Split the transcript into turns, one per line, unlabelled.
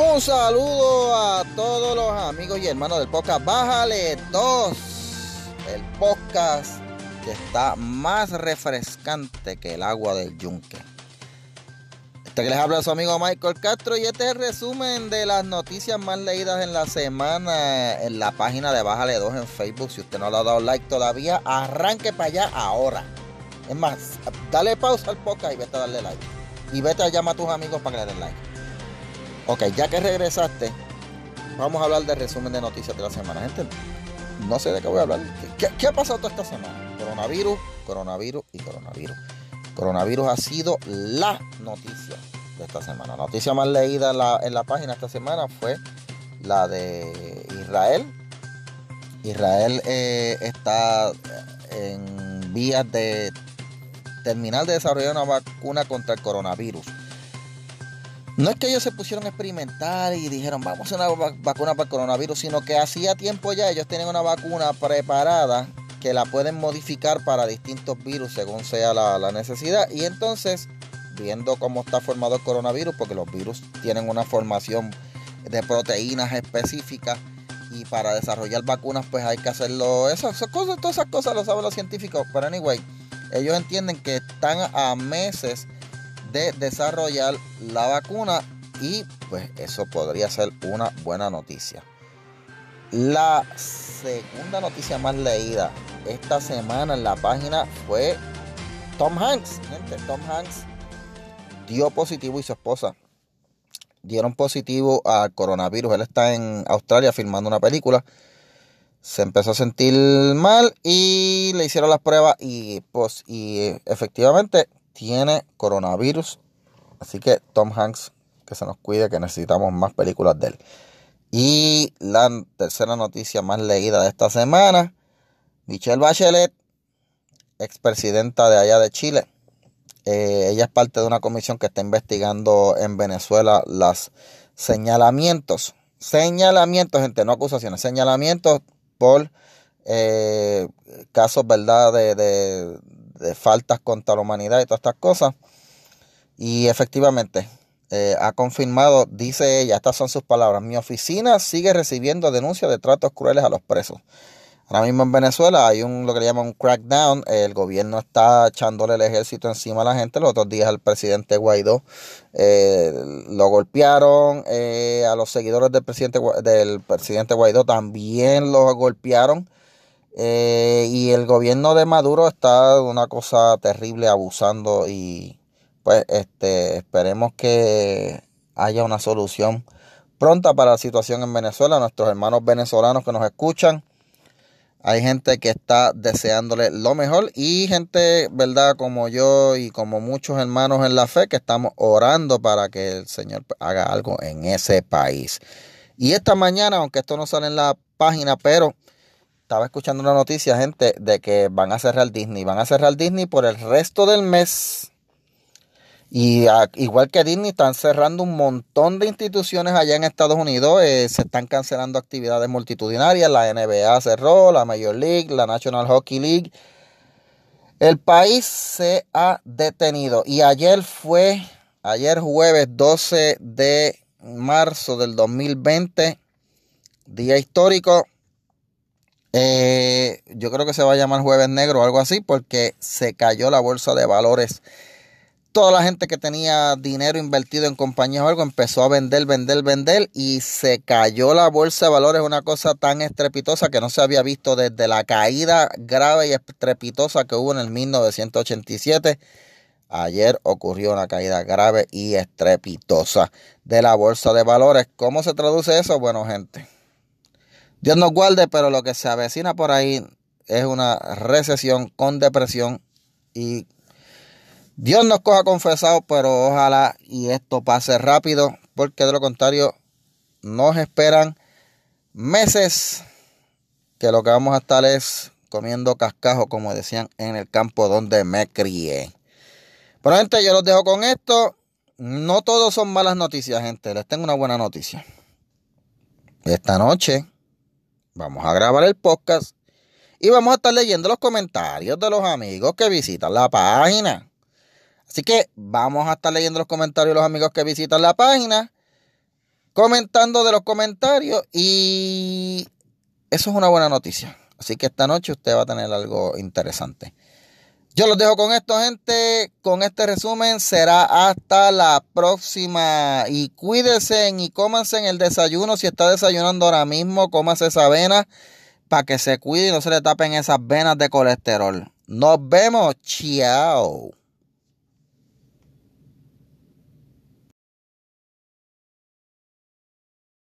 Un saludo a todos los amigos y hermanos del podcast Bájale 2, el podcast que está más refrescante que el agua del yunque. Este que les habla su amigo Michael Castro y este es el resumen de las noticias más leídas en la semana en la página de Bájale 2 en Facebook. Si usted no le ha dado like todavía, arranque para allá ahora. Es más, dale pausa al podcast y vete a darle like. Y vete a llamar a tus amigos para que le den like. Ok, ya que regresaste, vamos a hablar del resumen de noticias de la semana. Gente, no sé de qué voy a hablar. ¿Qué, ha pasado toda esta semana? Coronavirus, coronavirus y coronavirus. Coronavirus ha sido la noticia de esta semana. La noticia más leída en la, página esta semana fue la de Israel. Israel eh, está en vías de terminar de desarrollar una vacuna contra el coronavirus. No es que ellos se pusieron a experimentar y dijeron vamos a una vacuna para el coronavirus, sino que hacía tiempo ya ellos tienen una vacuna preparada que la pueden modificar para distintos virus según sea la, necesidad. Y entonces, viendo cómo está formado el coronavirus, porque los virus tienen una formación de proteínas específicas y para desarrollar vacunas pues hay que hacerlo. Esas, cosas, todas esas cosas lo saben los científicos. Pero anyway, ellos entienden que están a meses de desarrollar la vacuna y pues eso podría ser una buena noticia. La segunda noticia más leída esta semana en la página fue Tom Hanks. Gente, Tom Hanks dio positivo y su esposa dieron positivo al coronavirus. Él está en Australia filmando una película. Se empezó a sentir mal y le hicieron las pruebas y, pues, y efectivamente tiene coronavirus. Así que Tom Hanks, que se nos cuide, que necesitamos más películas de él. Y la tercera noticia más leída de esta semana, Michelle Bachelet, expresidenta de allá de Chile. Eh, ella es parte de una comisión que está investigando en Venezuela los señalamientos. Señalamientos, gente, no acusaciones, señalamientos por eh, casos, ¿verdad?, de, de faltas contra la humanidad y todas estas cosas. Y efectivamente, eh, ha confirmado, dice ella, estas son sus palabras, mi oficina sigue recibiendo denuncias de tratos crueles a los presos. Ahora mismo en Venezuela hay un lo que le llaman un crackdown, el gobierno está echándole el ejército encima a la gente. Los otros días el presidente Guaidó eh, lo golpearon, eh, a los seguidores del presidente, del presidente Guaidó también los golpearon. Eh, y el gobierno de Maduro está una cosa terrible abusando y pues este esperemos que haya una solución pronta para la situación en Venezuela, nuestros hermanos venezolanos que nos escuchan. Hay gente que está deseándole lo mejor y gente, ¿verdad? Como yo y como muchos hermanos en la fe que estamos orando para que el Señor haga algo en ese país. Y esta mañana, aunque esto no sale en la página, pero estaba escuchando una noticia, gente, de que van a cerrar Disney. Van a cerrar Disney por el resto del mes. Y igual que Disney, están cerrando un montón de instituciones allá en Estados Unidos. Eh, se están cancelando actividades multitudinarias. La NBA cerró, la Major League, la National Hockey League. El país se ha detenido. Y ayer fue, ayer jueves 12 de marzo del 2020, día histórico eh, yo creo que se va a llamar Jueves Negro o algo así porque se cayó la bolsa de valores. Toda la gente que tenía dinero invertido en compañías o algo empezó a vender, vender, vender y se cayó la bolsa de valores. Una cosa tan estrepitosa que no se había visto desde la caída grave y estrepitosa que hubo en el 1987. Ayer ocurrió una caída grave y estrepitosa de la bolsa de valores. ¿Cómo se traduce eso? Bueno, gente Dios nos guarde, pero lo que se avecina por ahí es una recesión con depresión y Dios nos coja confesado, pero ojalá y esto pase rápido, porque de lo contrario nos esperan meses que lo que vamos a estar es comiendo cascajo, como decían en el campo donde me crié. Pero gente, yo los dejo con esto. No todos son malas noticias, gente. Les tengo una buena noticia. Esta noche Vamos a grabar el podcast y vamos a estar leyendo los comentarios de los amigos que visitan la página. Así que vamos a estar leyendo los comentarios de los amigos que visitan la página. comentando de los comentarios y eso es una buena noticia. Así que esta noche usted va a tener algo interesante. Yo los dejo con esto, gente. Con este resumen será hasta la próxima. Y cuídense y cómanse en el desayuno. Si está desayunando ahora mismo, cómase esa avena para que se cuide y no se le tapen esas venas de colesterol. Nos vemos. Chao.